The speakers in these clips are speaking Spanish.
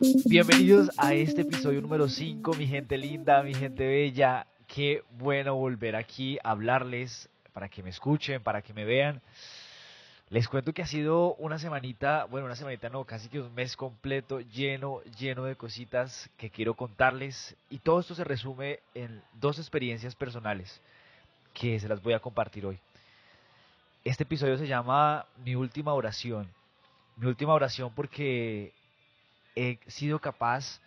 Bienvenidos a este episodio número 5, mi gente linda, mi gente bella. Qué bueno volver aquí a hablarles para que me escuchen, para que me vean. Les cuento que ha sido una semanita, bueno, una semanita no, casi que un mes completo lleno, lleno de cositas que quiero contarles. Y todo esto se resume en dos experiencias personales que se las voy a compartir hoy. Este episodio se llama Mi última oración. Mi última oración porque he sido capaz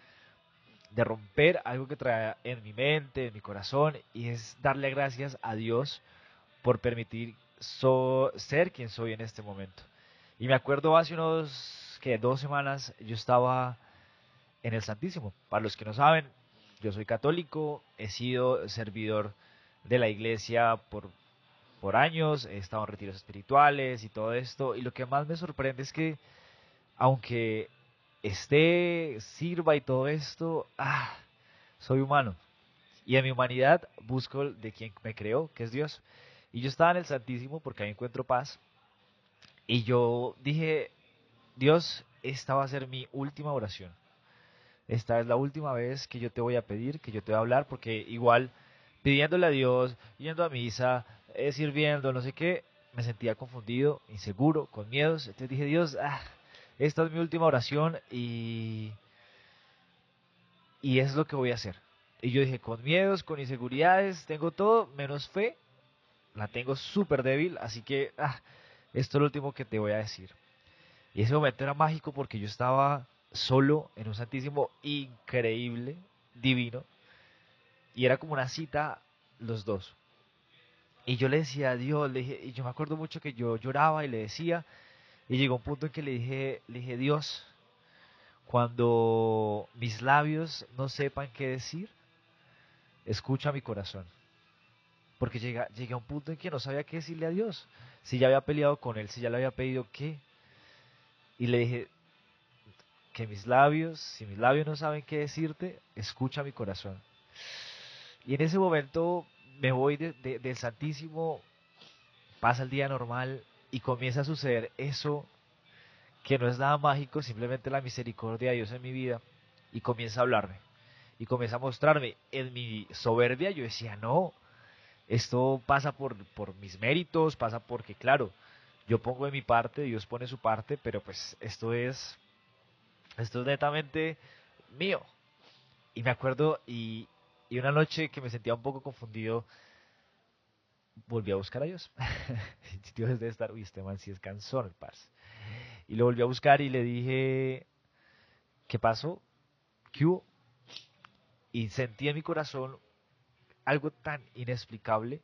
de romper algo que trae en mi mente, en mi corazón, y es darle gracias a Dios por permitir ser quien soy en este momento. Y me acuerdo hace unos que dos semanas yo estaba en el Santísimo. Para los que no saben, yo soy católico, he sido servidor de la iglesia por, por años, he estado en retiros espirituales y todo esto. Y lo que más me sorprende es que, aunque esté, sirva y todo esto, ah, soy humano. Y en mi humanidad busco de quien me creó, que es Dios. Y yo estaba en el Santísimo porque ahí encuentro paz. Y yo dije, Dios, esta va a ser mi última oración. Esta es la última vez que yo te voy a pedir, que yo te voy a hablar, porque igual pidiéndole a Dios, yendo a misa, eh, sirviendo, no sé qué, me sentía confundido, inseguro, con miedos. Entonces dije, Dios, ah, esta es mi última oración y, y es lo que voy a hacer. Y yo dije, con miedos, con inseguridades, tengo todo menos fe la tengo súper débil, así que ah, esto es lo último que te voy a decir. Y ese momento era mágico porque yo estaba solo en un santísimo increíble, divino, y era como una cita los dos. Y yo le decía a Dios, y yo me acuerdo mucho que yo lloraba y le decía, y llegó un punto en que le dije, le dije, Dios, cuando mis labios no sepan qué decir, escucha mi corazón. Porque llega, llegué a un punto en que no sabía qué decirle a Dios. Si ya había peleado con Él, si ya le había pedido qué. Y le dije, que mis labios, si mis labios no saben qué decirte, escucha mi corazón. Y en ese momento me voy del Santísimo, pasa el día normal y comienza a suceder eso que no es nada mágico, simplemente la misericordia de Dios en mi vida y comienza a hablarme y comienza a mostrarme en mi soberbia. Yo decía, no, esto pasa por, por mis méritos, pasa porque, claro, yo pongo de mi parte, Dios pone su parte, pero pues esto es, esto es netamente mío. Y me acuerdo, y, y una noche que me sentía un poco confundido, volví a buscar a Dios. Dios debe estar, uy, este man si es cansón, el parce. Y lo volví a buscar y le dije, ¿qué pasó? ¿Qué hubo? Y sentí en mi corazón algo tan inexplicable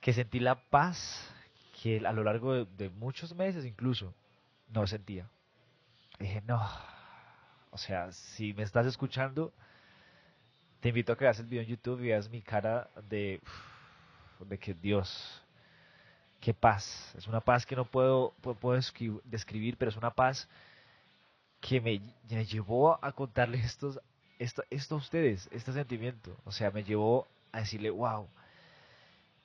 que sentí la paz que a lo largo de, muchos meses incluso no sentía. Dije, no, o sea, si me estás escuchando, te invito a que veas el video en YouTube y veas mi cara de, de que Dios, qué paz. Es una paz que no puedo, puedo describir, pero es una paz que me, me llevó a contarle estos esto, a ustedes, este sentimiento. O sea, me llevó a decirle, wow.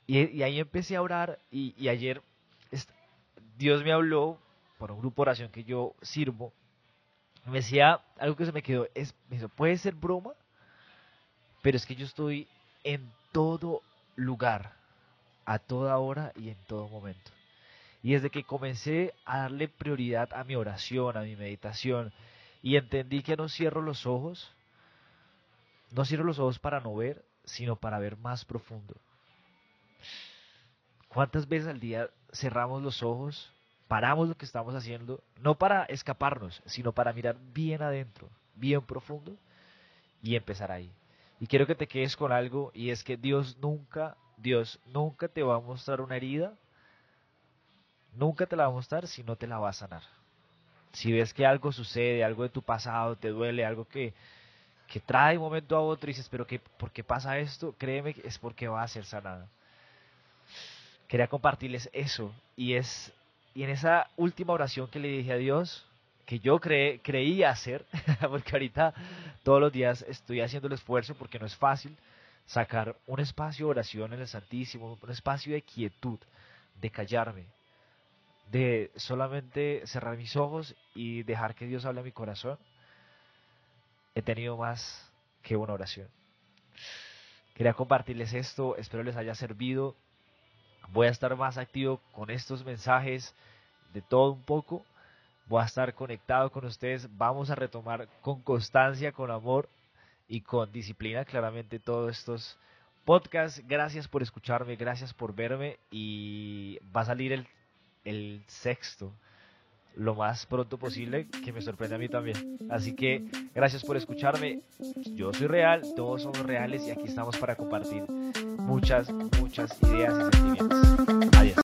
Y, ahí empecé a orar y, ayer Dios me habló por un grupo de oración que yo sirvo. Me decía algo que se me quedó, es, me dijo, puede ser broma, pero es que yo estoy en todo lugar, a toda hora y en todo momento. Y desde que comencé a darle prioridad a mi oración, a mi meditación, y entendí que no cierro los ojos, no cierro los ojos para no ver, sino para ver más profundo. ¿Cuántas veces al día cerramos los ojos, paramos lo que estamos haciendo, no para escaparnos, sino para mirar bien adentro, bien profundo y empezar ahí? Y quiero que te quedes con algo y es que Dios nunca, Dios nunca te va a mostrar una herida, nunca te la va a mostrar si no te la va a sanar. Si ves que algo sucede, algo de tu pasado te duele, algo que, que trae un momento a otro y dices, pero que, ¿por qué pasa esto? Créeme es porque va a ser sanada. Quería compartirles eso y es y en esa última oración que le dije a Dios, que yo creí creía hacer, porque ahorita todos los días estoy haciendo el esfuerzo porque no es fácil sacar un espacio de oración en el Santísimo, un espacio de quietud, de callarme, de solamente cerrar mis ojos y dejar que Dios hable a mi corazón, he tenido más que una oración. Quería compartirles esto, espero les haya servido. Voy a estar más activo con estos mensajes de todo un poco. Voy a estar conectado con ustedes. Vamos a retomar con constancia, con amor y con disciplina claramente todos estos podcasts. Gracias por escucharme, gracias por verme y va a salir el, el sexto lo más pronto posible, que me sorprende a mí también. Así que gracias por escucharme. Yo soy real, todos somos reales y aquí estamos para compartir muchas, muchas ideas y sentimientos. Adiós.